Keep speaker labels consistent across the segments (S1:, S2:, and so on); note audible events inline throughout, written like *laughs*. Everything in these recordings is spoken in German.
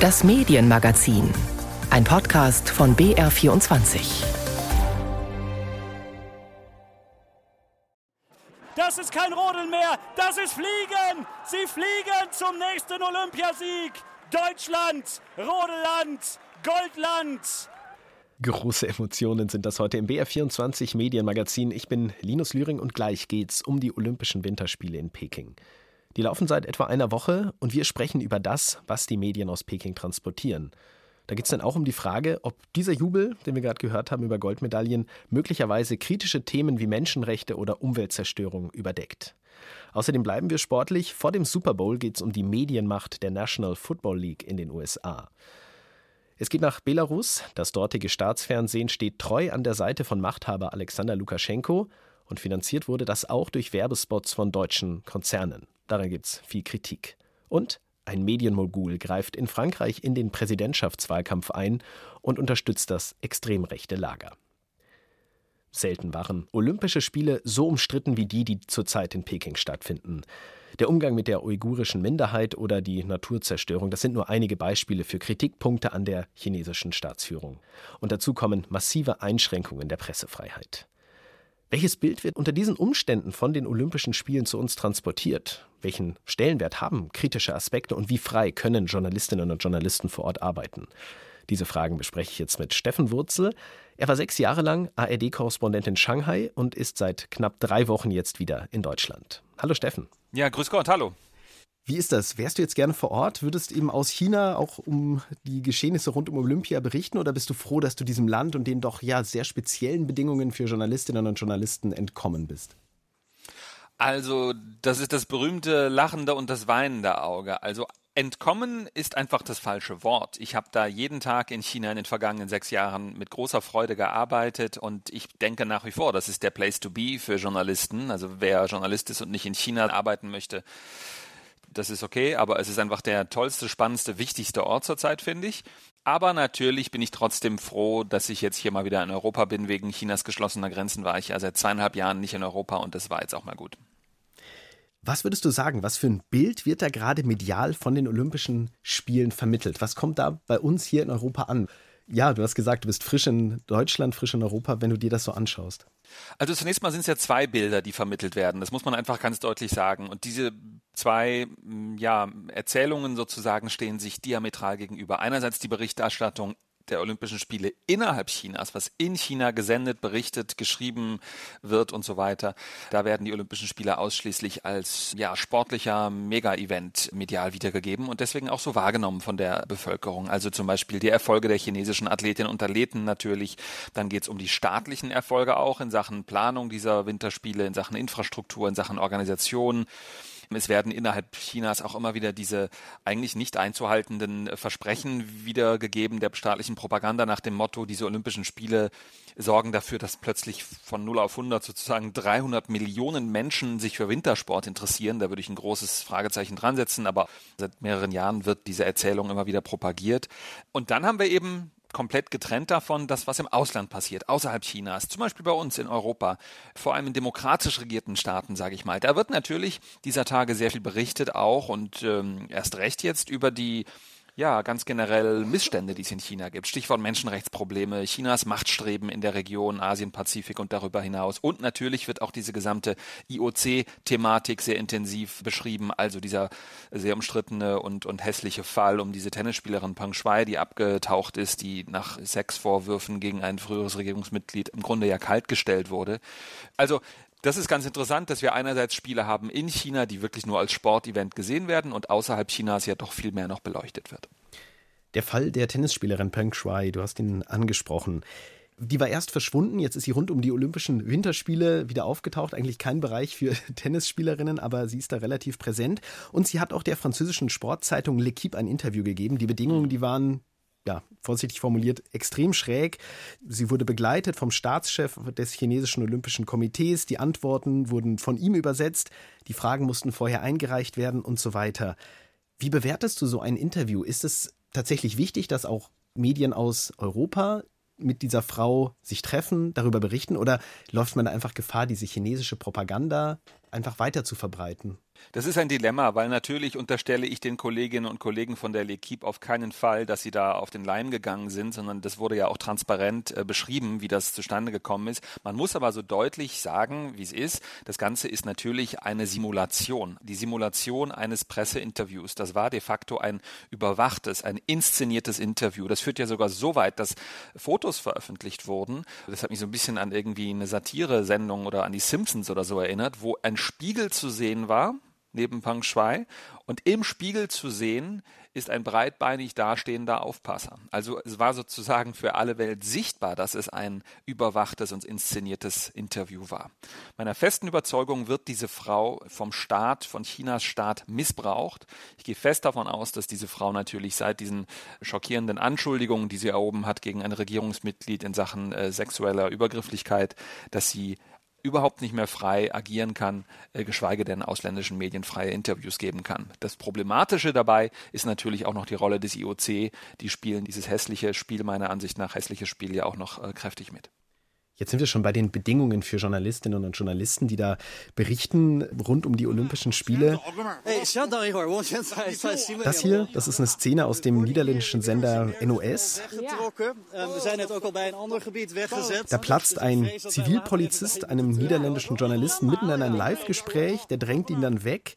S1: Das Medienmagazin. Ein Podcast von BR24.
S2: Das ist kein Rodeln mehr, das ist Fliegen. Sie fliegen zum nächsten Olympiasieg. Deutschland, Rodelland, Goldland.
S3: Große Emotionen sind das heute im BR24 Medienmagazin. Ich bin Linus Lühring und gleich geht's um die Olympischen Winterspiele in Peking. Die laufen seit etwa einer Woche und wir sprechen über das, was die Medien aus Peking transportieren. Da geht es dann auch um die Frage, ob dieser Jubel, den wir gerade gehört haben über Goldmedaillen, möglicherweise kritische Themen wie Menschenrechte oder Umweltzerstörung überdeckt. Außerdem bleiben wir sportlich. Vor dem Super Bowl geht es um die Medienmacht der National Football League in den USA. Es geht nach Belarus. Das dortige Staatsfernsehen steht treu an der Seite von Machthaber Alexander Lukaschenko und finanziert wurde das auch durch Werbespots von deutschen Konzernen. Daran gibt es viel Kritik. Und ein Medienmogul greift in Frankreich in den Präsidentschaftswahlkampf ein und unterstützt das extrem rechte Lager. Selten waren Olympische Spiele so umstritten wie die, die zurzeit in Peking stattfinden. Der Umgang mit der uigurischen Minderheit oder die Naturzerstörung, das sind nur einige Beispiele für Kritikpunkte an der chinesischen Staatsführung. Und dazu kommen massive Einschränkungen der Pressefreiheit. Welches Bild wird unter diesen Umständen von den Olympischen Spielen zu uns transportiert? Welchen Stellenwert haben kritische Aspekte und wie frei können Journalistinnen und Journalisten vor Ort arbeiten? Diese Fragen bespreche ich jetzt mit Steffen Wurzel. Er war sechs Jahre lang ARD-Korrespondent in Shanghai und ist seit knapp drei Wochen jetzt wieder in Deutschland. Hallo Steffen.
S4: Ja, grüß Gott, hallo.
S3: Wie ist das? Wärst du jetzt gerne vor Ort? Würdest eben aus China auch um die Geschehnisse rund um Olympia berichten oder bist du froh, dass du diesem Land und den doch ja sehr speziellen Bedingungen für Journalistinnen und Journalisten entkommen bist?
S4: Also, das ist das berühmte lachende und das weinende Auge. Also Entkommen ist einfach das falsche Wort. Ich habe da jeden Tag in China in den vergangenen sechs Jahren mit großer Freude gearbeitet und ich denke nach wie vor, das ist der Place to be für Journalisten. Also wer Journalist ist und nicht in China arbeiten möchte, das ist okay, aber es ist einfach der tollste, spannendste, wichtigste Ort zurzeit, finde ich. Aber natürlich bin ich trotzdem froh, dass ich jetzt hier mal wieder in Europa bin. Wegen Chinas geschlossener Grenzen war ich ja seit zweieinhalb Jahren nicht in Europa und das war jetzt auch mal gut.
S3: Was würdest du sagen, was für ein Bild wird da gerade medial von den Olympischen Spielen vermittelt? Was kommt da bei uns hier in Europa an? Ja, du hast gesagt, du bist frisch in Deutschland, frisch in Europa, wenn du dir das so anschaust.
S4: Also zunächst mal sind es ja zwei Bilder, die vermittelt werden. Das muss man einfach ganz deutlich sagen. Und diese zwei ja, Erzählungen sozusagen stehen sich diametral gegenüber. Einerseits die Berichterstattung der Olympischen Spiele innerhalb Chinas, was in China gesendet, berichtet, geschrieben wird und so weiter. Da werden die Olympischen Spiele ausschließlich als ja, sportlicher Mega-Event medial wiedergegeben und deswegen auch so wahrgenommen von der Bevölkerung. Also zum Beispiel die Erfolge der chinesischen Athletinnen und Athleten natürlich. Dann geht es um die staatlichen Erfolge auch in Sachen Planung dieser Winterspiele, in Sachen Infrastruktur, in Sachen Organisation. Es werden innerhalb Chinas auch immer wieder diese eigentlich nicht einzuhaltenden Versprechen wiedergegeben der staatlichen Propaganda nach dem Motto, diese Olympischen Spiele sorgen dafür, dass plötzlich von 0 auf 100 sozusagen 300 Millionen Menschen sich für Wintersport interessieren. Da würde ich ein großes Fragezeichen dran setzen, aber seit mehreren Jahren wird diese Erzählung immer wieder propagiert. Und dann haben wir eben komplett getrennt davon, das, was im Ausland passiert, außerhalb Chinas, zum Beispiel bei uns in Europa, vor allem in demokratisch regierten Staaten, sage ich mal. Da wird natürlich dieser Tage sehr viel berichtet auch und ähm, erst recht jetzt über die ja, ganz generell Missstände, die es in China gibt. Stichwort Menschenrechtsprobleme, Chinas Machtstreben in der Region Asien-Pazifik und darüber hinaus. Und natürlich wird auch diese gesamte IOC-Thematik sehr intensiv beschrieben. Also dieser sehr umstrittene und, und hässliche Fall um diese Tennisspielerin Peng Shuai, die abgetaucht ist, die nach Sexvorwürfen gegen ein früheres Regierungsmitglied im Grunde ja kaltgestellt wurde. Also das ist ganz interessant, dass wir einerseits Spiele haben in China, die wirklich nur als Sportevent gesehen werden und außerhalb Chinas ja doch viel mehr noch beleuchtet wird.
S3: Der Fall der Tennisspielerin Peng Shuai, du hast ihn angesprochen. Die war erst verschwunden, jetzt ist sie rund um die Olympischen Winterspiele wieder aufgetaucht. Eigentlich kein Bereich für *laughs* Tennisspielerinnen, aber sie ist da relativ präsent. Und sie hat auch der französischen Sportzeitung L'Equipe ein Interview gegeben. Die Bedingungen, die waren ja, vorsichtig formuliert, extrem schräg. Sie wurde begleitet vom Staatschef des chinesischen Olympischen Komitees. Die Antworten wurden von ihm übersetzt. Die Fragen mussten vorher eingereicht werden und so weiter. Wie bewertest du so ein Interview? Ist es tatsächlich wichtig, dass auch Medien aus Europa mit dieser Frau sich treffen, darüber berichten oder läuft man da einfach Gefahr, diese chinesische Propaganda einfach weiter zu verbreiten?
S4: Das ist ein Dilemma, weil natürlich unterstelle ich den Kolleginnen und Kollegen von der L'Equipe auf keinen Fall, dass sie da auf den Leim gegangen sind, sondern das wurde ja auch transparent äh, beschrieben, wie das zustande gekommen ist. Man muss aber so deutlich sagen, wie es ist. Das Ganze ist natürlich eine Simulation. Die Simulation eines Presseinterviews. Das war de facto ein überwachtes, ein inszeniertes Interview. Das führt ja sogar so weit, dass Fotos veröffentlicht wurden. Das hat mich so ein bisschen an irgendwie eine Satire-Sendung oder an die Simpsons oder so erinnert, wo ein Spiegel zu sehen war, neben Pang Shui. Und im Spiegel zu sehen ist ein breitbeinig dastehender Aufpasser. Also es war sozusagen für alle Welt sichtbar, dass es ein überwachtes und inszeniertes Interview war. Meiner festen Überzeugung wird diese Frau vom Staat, von Chinas Staat missbraucht. Ich gehe fest davon aus, dass diese Frau natürlich seit diesen schockierenden Anschuldigungen, die sie erhoben hat gegen ein Regierungsmitglied in Sachen äh, sexueller Übergrifflichkeit, dass sie überhaupt nicht mehr frei agieren kann, äh, geschweige denn ausländischen Medien freie Interviews geben kann. Das Problematische dabei ist natürlich auch noch die Rolle des IOC. Die spielen dieses hässliche Spiel, meiner Ansicht nach hässliche Spiel ja auch noch äh, kräftig mit.
S3: Jetzt sind wir schon bei den Bedingungen für Journalistinnen und Journalisten, die da berichten rund um die Olympischen Spiele. Das hier, das ist eine Szene aus dem niederländischen Sender NOS. Da platzt ein Zivilpolizist einem niederländischen Journalisten mitten in ein Live-Gespräch, der drängt ihn dann weg.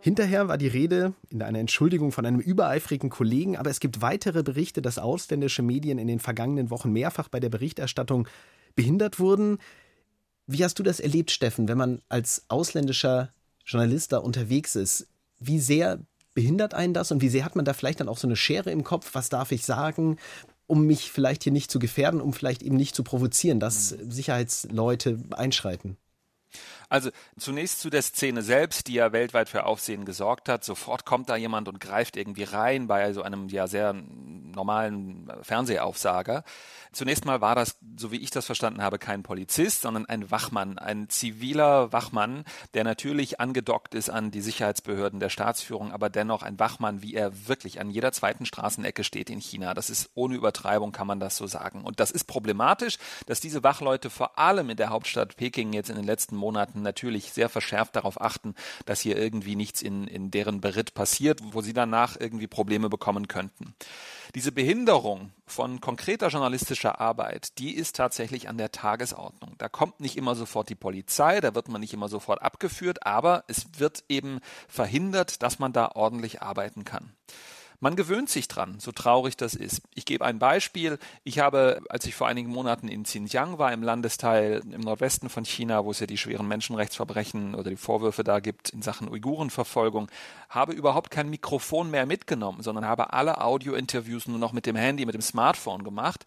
S3: Hinterher war die Rede in einer Entschuldigung von einem übereifrigen Kollegen, aber es gibt weitere Berichte, dass ausländische Medien in den vergangenen Wochen mehrfach bei der Berichterstattung behindert wurden. Wie hast du das erlebt, Steffen, wenn man als ausländischer Journalist da unterwegs ist? Wie sehr behindert einen das und wie sehr hat man da vielleicht dann auch so eine Schere im Kopf? Was darf ich sagen, um mich vielleicht hier nicht zu gefährden, um vielleicht eben nicht zu provozieren, dass Sicherheitsleute einschreiten?
S4: Also zunächst zu der Szene selbst, die ja weltweit für Aufsehen gesorgt hat. Sofort kommt da jemand und greift irgendwie rein bei so einem ja sehr normalen Fernsehaufsager. Zunächst mal war das, so wie ich das verstanden habe, kein Polizist, sondern ein Wachmann, ein ziviler Wachmann, der natürlich angedockt ist an die Sicherheitsbehörden der Staatsführung, aber dennoch ein Wachmann, wie er wirklich an jeder zweiten Straßenecke steht in China. Das ist ohne Übertreibung, kann man das so sagen. Und das ist problematisch, dass diese Wachleute vor allem in der Hauptstadt Peking jetzt in den letzten Monaten natürlich sehr verschärft darauf achten, dass hier irgendwie nichts in, in deren Beritt passiert, wo sie danach irgendwie Probleme bekommen könnten. Diese Behinderung von konkreter journalistischer Arbeit, die ist tatsächlich an der Tagesordnung. Da kommt nicht immer sofort die Polizei, da wird man nicht immer sofort abgeführt, aber es wird eben verhindert, dass man da ordentlich arbeiten kann. Man gewöhnt sich dran, so traurig das ist. Ich gebe ein Beispiel. Ich habe, als ich vor einigen Monaten in Xinjiang war, im Landesteil im Nordwesten von China, wo es ja die schweren Menschenrechtsverbrechen oder die Vorwürfe da gibt in Sachen Uigurenverfolgung, habe überhaupt kein Mikrofon mehr mitgenommen, sondern habe alle Audiointerviews nur noch mit dem Handy, mit dem Smartphone gemacht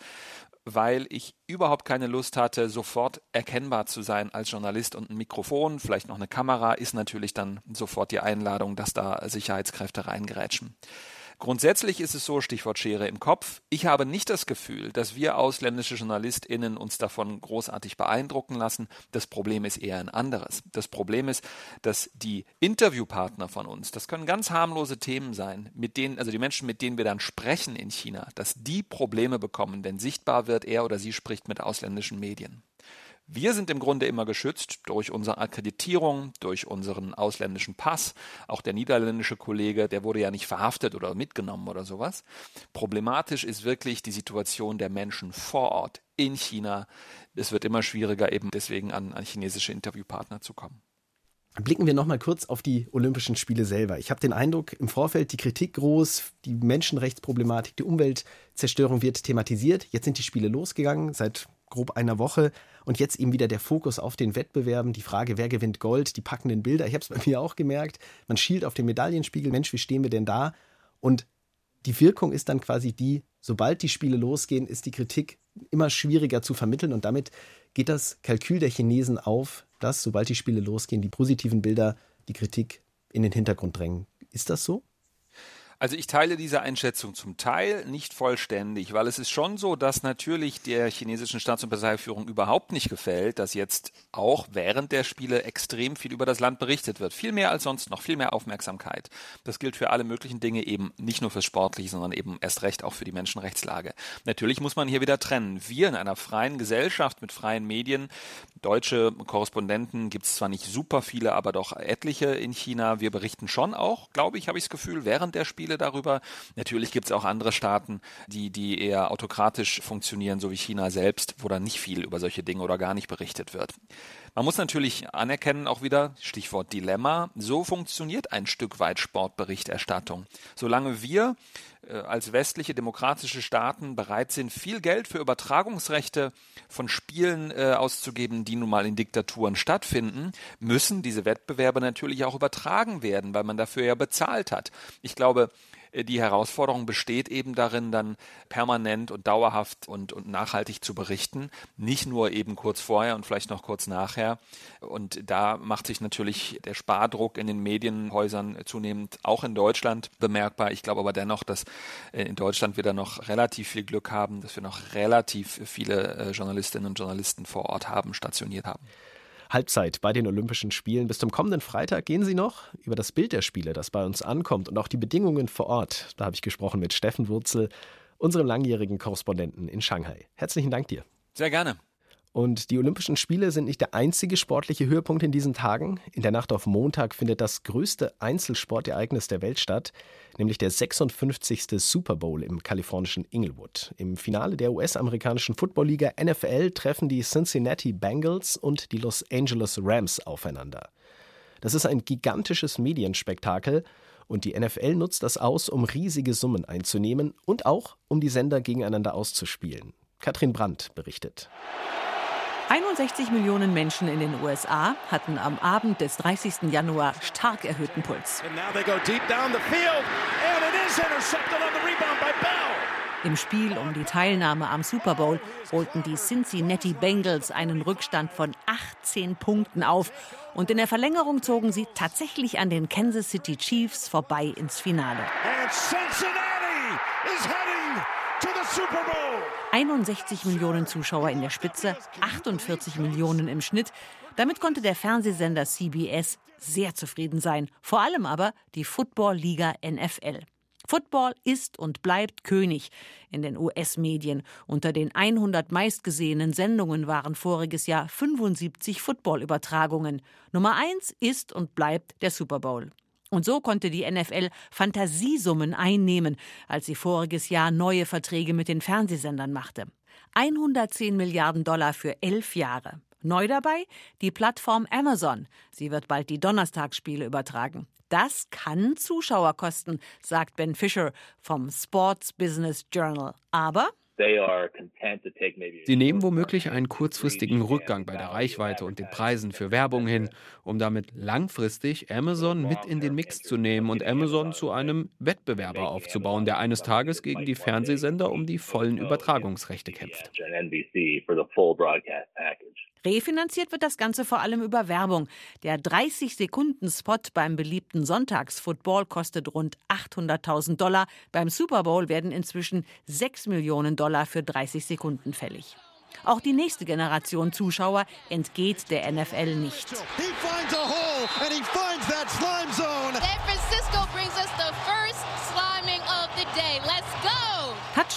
S4: weil ich überhaupt keine Lust hatte, sofort erkennbar zu sein als Journalist und ein Mikrofon, vielleicht noch eine Kamera, ist natürlich dann sofort die Einladung, dass da Sicherheitskräfte reingerätschen. Grundsätzlich ist es so, Stichwort Schere im Kopf, ich habe nicht das Gefühl, dass wir ausländische JournalistInnen uns davon großartig beeindrucken lassen. Das Problem ist eher ein anderes. Das Problem ist, dass die Interviewpartner von uns, das können ganz harmlose Themen sein, mit denen, also die Menschen, mit denen wir dann sprechen in China, dass die Probleme bekommen, wenn sichtbar wird, er oder sie spricht mit ausländischen Medien. Wir sind im Grunde immer geschützt durch unsere Akkreditierung, durch unseren ausländischen Pass. Auch der niederländische Kollege, der wurde ja nicht verhaftet oder mitgenommen oder sowas. Problematisch ist wirklich die Situation der Menschen vor Ort in China. Es wird immer schwieriger, eben deswegen an, an chinesische Interviewpartner zu kommen.
S3: Blicken wir nochmal kurz auf die Olympischen Spiele selber. Ich habe den Eindruck, im Vorfeld die Kritik groß, die Menschenrechtsproblematik, die Umweltzerstörung wird thematisiert. Jetzt sind die Spiele losgegangen, seit grob einer Woche. Und jetzt eben wieder der Fokus auf den Wettbewerben, die Frage, wer gewinnt Gold, die packenden Bilder. Ich habe es bei *laughs* mir auch gemerkt. Man schielt auf den Medaillenspiegel. Mensch, wie stehen wir denn da? Und die Wirkung ist dann quasi die, sobald die Spiele losgehen, ist die Kritik immer schwieriger zu vermitteln. Und damit geht das Kalkül der Chinesen auf, dass, sobald die Spiele losgehen, die positiven Bilder die Kritik in den Hintergrund drängen. Ist das so?
S4: Also ich teile diese Einschätzung zum Teil nicht vollständig, weil es ist schon so, dass natürlich der chinesischen Staats- und Parteiführung überhaupt nicht gefällt, dass jetzt auch während der Spiele extrem viel über das Land berichtet wird. Viel mehr als sonst noch, viel mehr Aufmerksamkeit. Das gilt für alle möglichen Dinge eben nicht nur fürs Sportliche, sondern eben erst recht auch für die Menschenrechtslage. Natürlich muss man hier wieder trennen. Wir in einer freien Gesellschaft mit freien Medien, deutsche Korrespondenten gibt es zwar nicht super viele, aber doch etliche in China. Wir berichten schon auch, glaube ich, habe ich das Gefühl, während der Spiele darüber. Natürlich gibt es auch andere Staaten, die, die eher autokratisch funktionieren, so wie China selbst, wo dann nicht viel über solche Dinge oder gar nicht berichtet wird. Man muss natürlich anerkennen, auch wieder, Stichwort Dilemma, so funktioniert ein Stück weit Sportberichterstattung. Solange wir äh, als westliche demokratische Staaten bereit sind, viel Geld für Übertragungsrechte von Spielen äh, auszugeben, die nun mal in Diktaturen stattfinden, müssen diese Wettbewerbe natürlich auch übertragen werden, weil man dafür ja bezahlt hat. Ich glaube, die Herausforderung besteht eben darin, dann permanent und dauerhaft und, und nachhaltig zu berichten, nicht nur eben kurz vorher und vielleicht noch kurz nachher. Und da macht sich natürlich der Spardruck in den Medienhäusern zunehmend auch in Deutschland bemerkbar. Ich glaube aber dennoch, dass äh, in Deutschland wir da noch relativ viel Glück haben, dass wir noch relativ viele äh, Journalistinnen und Journalisten vor Ort haben, stationiert haben.
S3: Halbzeit bei den Olympischen Spielen. Bis zum kommenden Freitag gehen Sie noch über das Bild der Spiele, das bei uns ankommt und auch die Bedingungen vor Ort. Da habe ich gesprochen mit Steffen Wurzel, unserem langjährigen Korrespondenten in Shanghai. Herzlichen Dank dir.
S4: Sehr gerne.
S3: Und die Olympischen Spiele sind nicht der einzige sportliche Höhepunkt in diesen Tagen. In der Nacht auf Montag findet das größte Einzelsportereignis der Welt statt, nämlich der 56. Super Bowl im kalifornischen Inglewood. Im Finale der US-amerikanischen Footballliga NFL treffen die Cincinnati Bengals und die Los Angeles Rams aufeinander. Das ist ein gigantisches Medienspektakel und die NFL nutzt das aus, um riesige Summen einzunehmen und auch um die Sender gegeneinander auszuspielen. Katrin Brandt berichtet.
S5: 61 Millionen Menschen in den USA hatten am Abend des 30. Januar stark erhöhten Puls. Im Spiel um die Teilnahme am Super Bowl holten die Cincinnati Bengals einen Rückstand von 18 Punkten auf. Und in der Verlängerung zogen sie tatsächlich an den Kansas City Chiefs vorbei ins Finale. And Cincinnati is heading to the Super Bowl. 61 Millionen Zuschauer in der Spitze, 48 Millionen im Schnitt. Damit konnte der Fernsehsender CBS sehr zufrieden sein. Vor allem aber die Football-Liga NFL. Football ist und bleibt König in den US-Medien. Unter den 100 meistgesehenen Sendungen waren voriges Jahr 75 Football-Übertragungen. Nummer eins ist und bleibt der Super Bowl. Und so konnte die NFL Fantasiesummen einnehmen, als sie voriges Jahr neue Verträge mit den Fernsehsendern machte. 110 Milliarden Dollar für elf Jahre. Neu dabei die Plattform Amazon. Sie wird bald die Donnerstagsspiele übertragen. Das kann Zuschauer kosten, sagt Ben Fisher vom Sports Business Journal. Aber
S6: Sie nehmen womöglich einen kurzfristigen Rückgang bei der Reichweite und den Preisen für Werbung hin, um damit langfristig Amazon mit in den Mix zu nehmen und Amazon zu einem Wettbewerber aufzubauen, der eines Tages gegen die Fernsehsender um die vollen Übertragungsrechte kämpft.
S5: Refinanziert wird das Ganze vor allem über Werbung. Der 30-Sekunden-Spot beim beliebten Sonntagsfootball kostet rund 800.000 Dollar. Beim Super Bowl werden inzwischen 6 Millionen Dollar für 30 Sekunden fällig. Auch die nächste Generation Zuschauer entgeht der NFL nicht. San Francisco brings us the first sliming of the day. Let's go!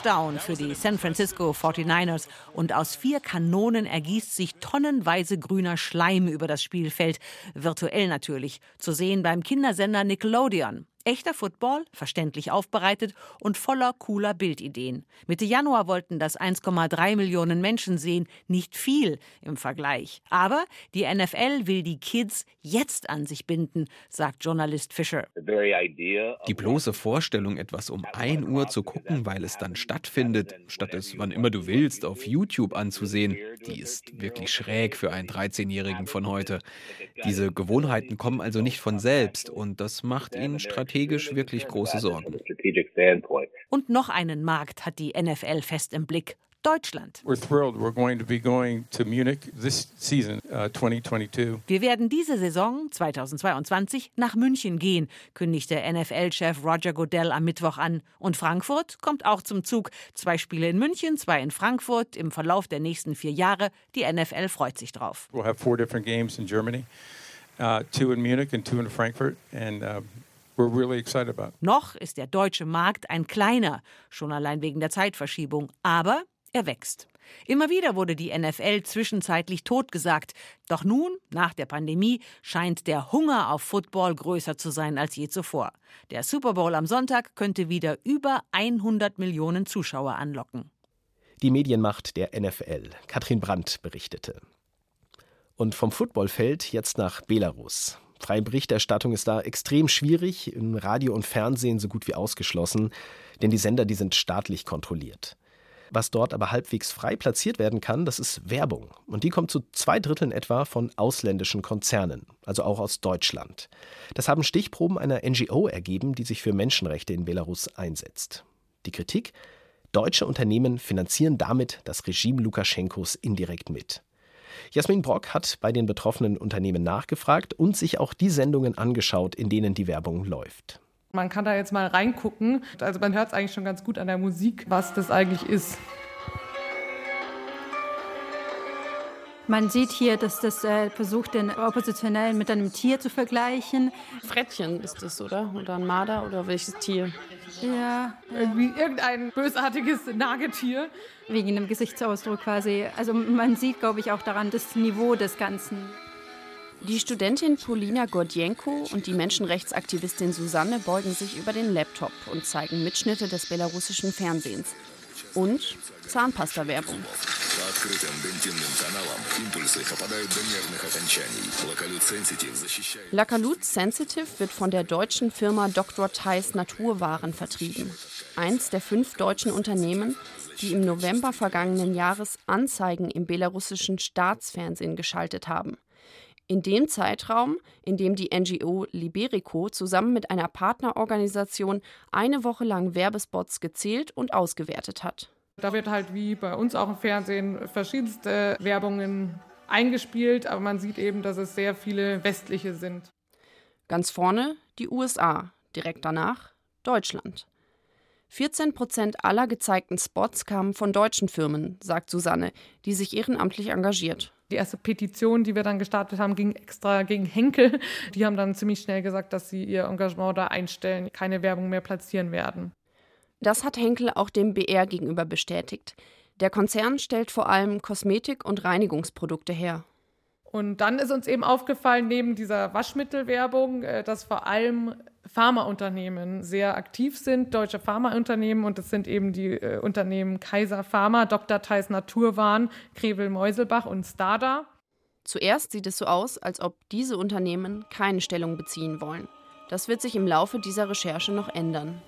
S5: Touchdown für die San Francisco 49ers und aus vier Kanonen ergießt sich tonnenweise grüner Schleim über das Spielfeld, virtuell natürlich, zu sehen beim Kindersender Nickelodeon. Echter Football, verständlich aufbereitet und voller cooler Bildideen. Mitte Januar wollten das 1,3 Millionen Menschen sehen, nicht viel im Vergleich. Aber die NFL will die Kids jetzt an sich binden, sagt Journalist Fischer.
S6: Die bloße Vorstellung, etwas um 1 Uhr zu gucken, weil es dann stattfindet, statt es wann immer du willst auf YouTube anzusehen, die ist wirklich schräg für einen 13-Jährigen von heute. Diese Gewohnheiten kommen also nicht von selbst und das macht ihnen strategisch strategisch wirklich große Sorgen.
S5: Und noch einen Markt hat die NFL fest im Blick. Deutschland.
S7: We're thrilled. We're going to be going to Munich this season, uh, 2022.
S5: Wir werden diese Saison 2022 nach München gehen, kündigte NFL-Chef Roger Goodell am Mittwoch an. Und Frankfurt kommt auch zum Zug. Zwei Spiele in München, zwei in Frankfurt. Im Verlauf der nächsten vier Jahre. Die NFL freut sich drauf.
S7: We'll have four different games in Germany, uh, two in Munich and two in Frankfurt, and. Uh, Really
S5: Noch ist der deutsche Markt ein kleiner, schon allein wegen der Zeitverschiebung. Aber er wächst. Immer wieder wurde die NFL zwischenzeitlich totgesagt. Doch nun, nach der Pandemie, scheint der Hunger auf Football größer zu sein als je zuvor. Der Super Bowl am Sonntag könnte wieder über 100 Millionen Zuschauer anlocken.
S3: Die Medienmacht der NFL. Katrin Brandt berichtete. Und vom Footballfeld jetzt nach Belarus. Freie Berichterstattung ist da extrem schwierig, im Radio und Fernsehen so gut wie ausgeschlossen, denn die Sender, die sind staatlich kontrolliert. Was dort aber halbwegs frei platziert werden kann, das ist Werbung. Und die kommt zu zwei Dritteln etwa von ausländischen Konzernen, also auch aus Deutschland. Das haben Stichproben einer NGO ergeben, die sich für Menschenrechte in Belarus einsetzt. Die Kritik? Deutsche Unternehmen finanzieren damit das Regime Lukaschenkos indirekt mit. Jasmin Brock hat bei den betroffenen Unternehmen nachgefragt und sich auch die Sendungen angeschaut, in denen die Werbung läuft.
S8: Man kann da jetzt mal reingucken. Also man hört es eigentlich schon ganz gut an der Musik, was das eigentlich ist.
S9: Man sieht hier, dass das äh, versucht, den Oppositionellen mit einem Tier zu vergleichen.
S10: Frettchen ist das, oder? Oder ein Marder oder welches Tier?
S8: Ja. Irgendwie irgendein bösartiges Nagetier.
S9: Wegen dem Gesichtsausdruck quasi. Also man sieht, glaube ich, auch daran das Niveau des Ganzen.
S10: Die Studentin Polina Gordienko und die Menschenrechtsaktivistin Susanne beugen sich über den Laptop und zeigen Mitschnitte des belarussischen Fernsehens. Und Zahnpasta-Werbung. Lakalut Sensitive wird von der deutschen Firma Dr. Theis Naturwaren vertrieben. Eins der fünf deutschen Unternehmen, die im November vergangenen Jahres Anzeigen im belarussischen Staatsfernsehen geschaltet haben in dem Zeitraum, in dem die NGO Liberico zusammen mit einer Partnerorganisation eine Woche lang Werbespots gezählt und ausgewertet hat.
S8: Da wird halt wie bei uns auch im Fernsehen verschiedenste Werbungen eingespielt, aber man sieht eben, dass es sehr viele westliche sind.
S10: Ganz vorne die USA, direkt danach Deutschland. 14 Prozent aller gezeigten Spots kamen von deutschen Firmen, sagt Susanne, die sich ehrenamtlich engagiert.
S8: Die erste Petition, die wir dann gestartet haben, ging extra gegen Henkel. Die haben dann ziemlich schnell gesagt, dass sie ihr Engagement da einstellen, keine Werbung mehr platzieren werden.
S10: Das hat Henkel auch dem BR gegenüber bestätigt. Der Konzern stellt vor allem Kosmetik- und Reinigungsprodukte her.
S8: Und dann ist uns eben aufgefallen, neben dieser Waschmittelwerbung, äh, dass vor allem Pharmaunternehmen sehr aktiv sind, deutsche Pharmaunternehmen. Und das sind eben die äh, Unternehmen Kaiser Pharma, Dr. Theis Naturwahn, Krevel Meuselbach und Stada.
S10: Zuerst sieht es so aus, als ob diese Unternehmen keine Stellung beziehen wollen. Das wird sich im Laufe dieser Recherche noch ändern.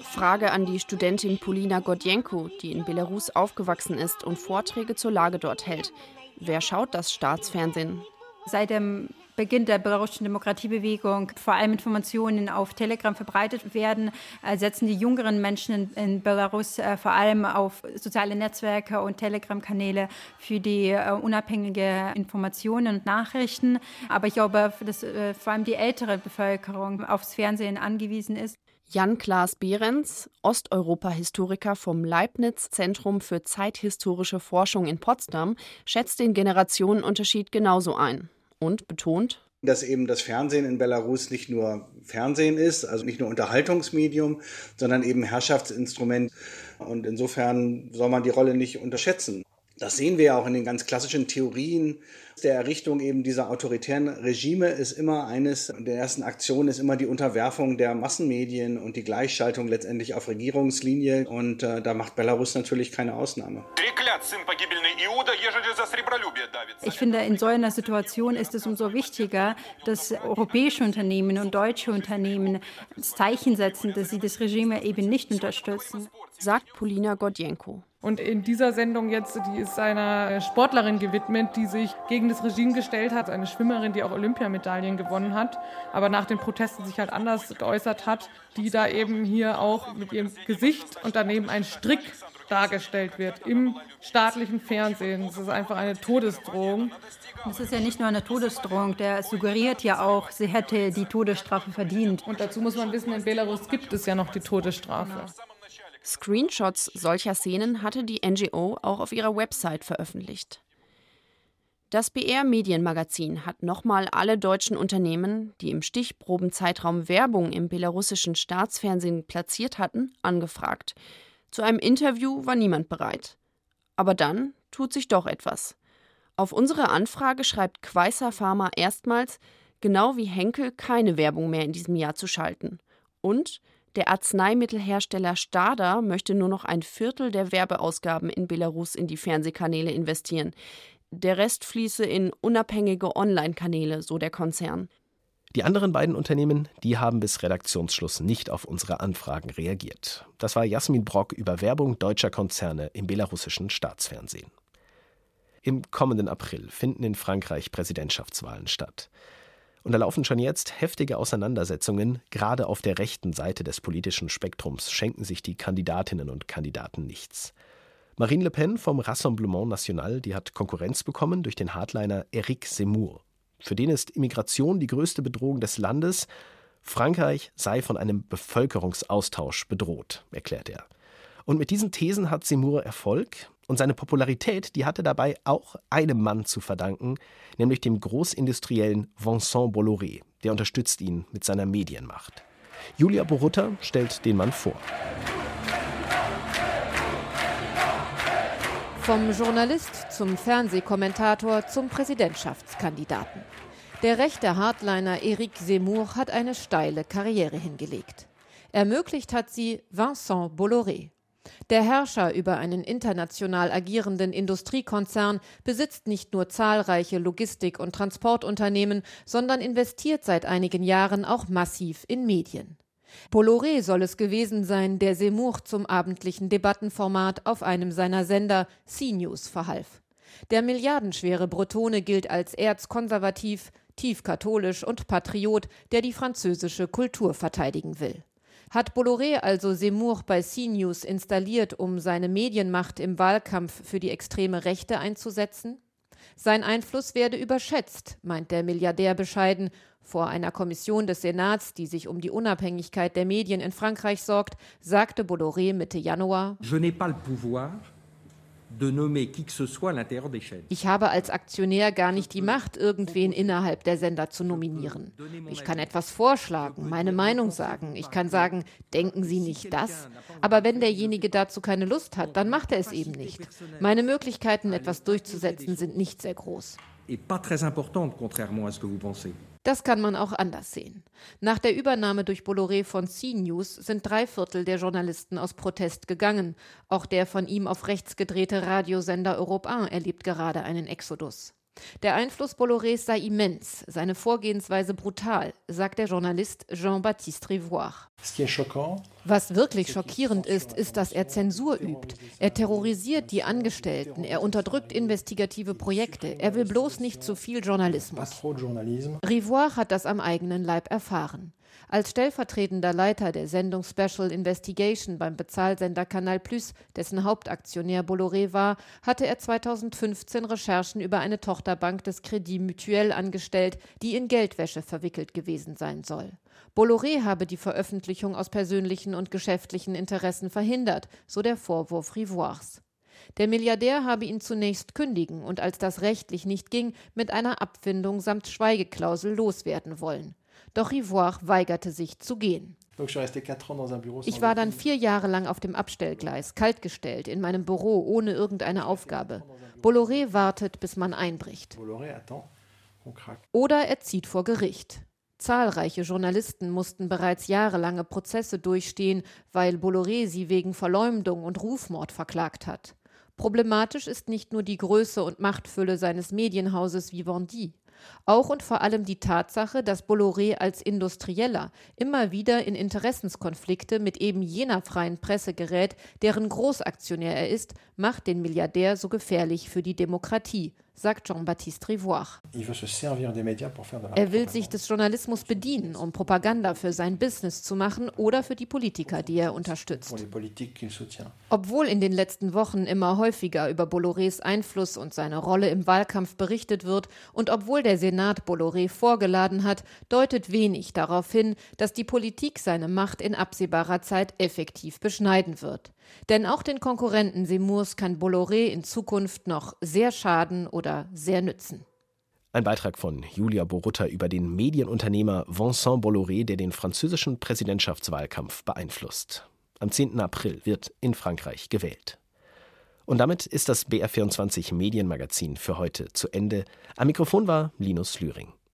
S10: Frage an die Studentin Polina Gordienko, die in Belarus aufgewachsen ist und Vorträge zur Lage dort hält. Wer schaut das Staatsfernsehen?
S9: Seit dem Beginn der belarussischen Demokratiebewegung vor allem Informationen auf Telegram verbreitet werden, äh, setzen die jüngeren Menschen in Belarus äh, vor allem auf soziale Netzwerke und Telegram-Kanäle für die äh, unabhängige Informationen und Nachrichten. Aber ich glaube, dass vor allem die ältere Bevölkerung aufs Fernsehen angewiesen ist.
S10: Jan Klaas Behrens, Osteuropa-Historiker vom Leibniz Zentrum für zeithistorische Forschung in Potsdam, schätzt den Generationenunterschied genauso ein und betont,
S11: dass eben das Fernsehen in Belarus nicht nur Fernsehen ist, also nicht nur Unterhaltungsmedium, sondern eben Herrschaftsinstrument. Und insofern soll man die Rolle nicht unterschätzen. Das sehen wir ja auch in den ganz klassischen Theorien der Errichtung eben dieser autoritären Regime ist immer eines der ersten Aktionen ist immer die Unterwerfung der Massenmedien und die Gleichschaltung letztendlich auf Regierungslinie und äh, da macht Belarus natürlich keine Ausnahme.
S9: Ich finde, in so einer Situation ist es umso wichtiger, dass europäische Unternehmen und deutsche Unternehmen das Zeichen setzen, dass sie das Regime eben nicht unterstützen.
S10: Sagt Polina Gordienko.
S8: Und in dieser Sendung jetzt, die ist einer Sportlerin gewidmet, die sich gegen das Regime gestellt hat, eine Schwimmerin, die auch Olympiamedaillen gewonnen hat, aber nach den Protesten sich halt anders geäußert hat, die da eben hier auch mit ihrem Gesicht und daneben ein Strick dargestellt wird im staatlichen Fernsehen. Das ist einfach eine Todesdrohung.
S9: Das ist ja nicht nur eine Todesdrohung, der suggeriert ja auch, sie hätte die Todesstrafe verdient.
S8: Und dazu muss man wissen, in Belarus gibt es ja noch die Todesstrafe.
S10: Screenshots solcher Szenen hatte die NGO auch auf ihrer Website veröffentlicht. Das BR Medienmagazin hat nochmal alle deutschen Unternehmen, die im Stichprobenzeitraum Werbung im belarussischen Staatsfernsehen platziert hatten, angefragt. Zu einem Interview war niemand bereit. Aber dann tut sich doch etwas. Auf unsere Anfrage schreibt Quaiser Pharma erstmals, genau wie Henkel keine Werbung mehr in diesem Jahr zu schalten. Und der Arzneimittelhersteller Stada möchte nur noch ein Viertel der Werbeausgaben in Belarus in die Fernsehkanäle investieren. Der Rest fließe in unabhängige Online-Kanäle, so der Konzern.
S3: Die anderen beiden Unternehmen, die haben bis Redaktionsschluss nicht auf unsere Anfragen reagiert. Das war Jasmin Brock über Werbung deutscher Konzerne im belarussischen Staatsfernsehen. Im kommenden April finden in Frankreich Präsidentschaftswahlen statt. Und da laufen schon jetzt heftige Auseinandersetzungen. Gerade auf der rechten Seite des politischen Spektrums schenken sich die Kandidatinnen und Kandidaten nichts. Marine Le Pen vom Rassemblement National, die hat Konkurrenz bekommen durch den Hardliner Eric Zemmour. Für den ist Immigration die größte Bedrohung des Landes. Frankreich sei von einem Bevölkerungsaustausch bedroht, erklärt er. Und mit diesen Thesen hat Seymour Erfolg. Und seine Popularität, die hatte dabei auch einem Mann zu verdanken, nämlich dem Großindustriellen Vincent Bolloré. Der unterstützt ihn mit seiner Medienmacht. Julia Borutta stellt den Mann vor.
S12: Vom Journalist zum Fernsehkommentator zum Präsidentschaftskandidaten. Der rechte Hardliner Eric Zemmour hat eine steile Karriere hingelegt. Ermöglicht hat sie Vincent Bolloré. Der Herrscher über einen international agierenden Industriekonzern besitzt nicht nur zahlreiche Logistik- und Transportunternehmen, sondern investiert seit einigen Jahren auch massiv in Medien. Bolloré soll es gewesen sein, der Seymour zum abendlichen Debattenformat auf einem seiner Sender CNews verhalf. Der milliardenschwere Bretone gilt als erzkonservativ, tief katholisch und Patriot, der die französische Kultur verteidigen will. Hat Bolloré also Seymour bei CNews installiert, um seine Medienmacht im Wahlkampf für die extreme Rechte einzusetzen? Sein Einfluss werde überschätzt, meint der Milliardär bescheiden. Vor einer Kommission des Senats, die sich um die Unabhängigkeit der Medien in Frankreich sorgt, sagte Bolloré Mitte Januar: Je n'ai pas le pouvoir ich habe als Aktionär gar nicht die Macht, irgendwen innerhalb der Sender zu nominieren. Ich kann etwas vorschlagen, meine Meinung sagen. Ich kann sagen, denken Sie nicht das. Aber wenn derjenige dazu keine Lust hat, dann macht er es eben nicht. Meine Möglichkeiten, etwas durchzusetzen, sind nicht sehr groß. Et pas très importante, contrairement à ce que vous pensez. Das kann man auch anders sehen. Nach der Übernahme durch Bolloré von CNews sind drei Viertel der Journalisten aus Protest gegangen. Auch der von ihm auf rechts gedrehte Radiosender Europe 1 erlebt gerade einen Exodus. Der Einfluss Bollorés sei immens, seine Vorgehensweise brutal, sagt der Journalist Jean-Baptiste Rivoire. Was wirklich schockierend ist, ist, dass er Zensur übt. Er terrorisiert die Angestellten, er unterdrückt investigative Projekte, er will bloß nicht zu viel Journalismus. Rivoire hat das am eigenen Leib erfahren. Als stellvertretender Leiter der Sendung Special Investigation beim Bezahlsender Canal Plus, dessen Hauptaktionär Bolloré war, hatte er 2015 Recherchen über eine Tochterbank des Crédit Mutuel angestellt, die in Geldwäsche verwickelt gewesen sein soll. Bolloré habe die Veröffentlichung aus persönlichen und geschäftlichen Interessen verhindert, so der Vorwurf Rivoires. Der Milliardär habe ihn zunächst kündigen und als das rechtlich nicht ging, mit einer Abfindung samt Schweigeklausel loswerden wollen. Doch Rivoire weigerte sich zu gehen. Ich war dann vier Jahre lang auf dem Abstellgleis, kaltgestellt, in meinem Büro ohne irgendeine Aufgabe. Bolloré wartet, bis man einbricht. Oder er zieht vor Gericht. Zahlreiche Journalisten mussten bereits jahrelange Prozesse durchstehen, weil Bolloré sie wegen Verleumdung und Rufmord verklagt hat. Problematisch ist nicht nur die Größe und Machtfülle seines Medienhauses Vivendi. Auch und vor allem die Tatsache, dass Bolloré als Industrieller immer wieder in Interessenskonflikte mit eben jener freien Presse gerät, deren Großaktionär er ist, macht den Milliardär so gefährlich für die Demokratie sagt Jean-Baptiste Rivoire. Er will sich des Journalismus bedienen, um Propaganda für sein Business zu machen oder für die Politiker, die er unterstützt. Obwohl in den letzten Wochen immer häufiger über Bollorés Einfluss und seine Rolle im Wahlkampf berichtet wird und obwohl der Senat Bolloré vorgeladen hat, deutet wenig darauf hin, dass die Politik seine Macht in absehbarer Zeit effektiv beschneiden wird. Denn auch den Konkurrenten Seymours kann Bolloré in Zukunft noch sehr schaden oder sehr nützen.
S3: Ein Beitrag von Julia Borutta über den Medienunternehmer Vincent Bolloré, der den französischen Präsidentschaftswahlkampf beeinflusst. Am 10. April wird in Frankreich gewählt. Und damit ist das BR24 Medienmagazin für heute zu Ende. Am Mikrofon war Linus Lühring.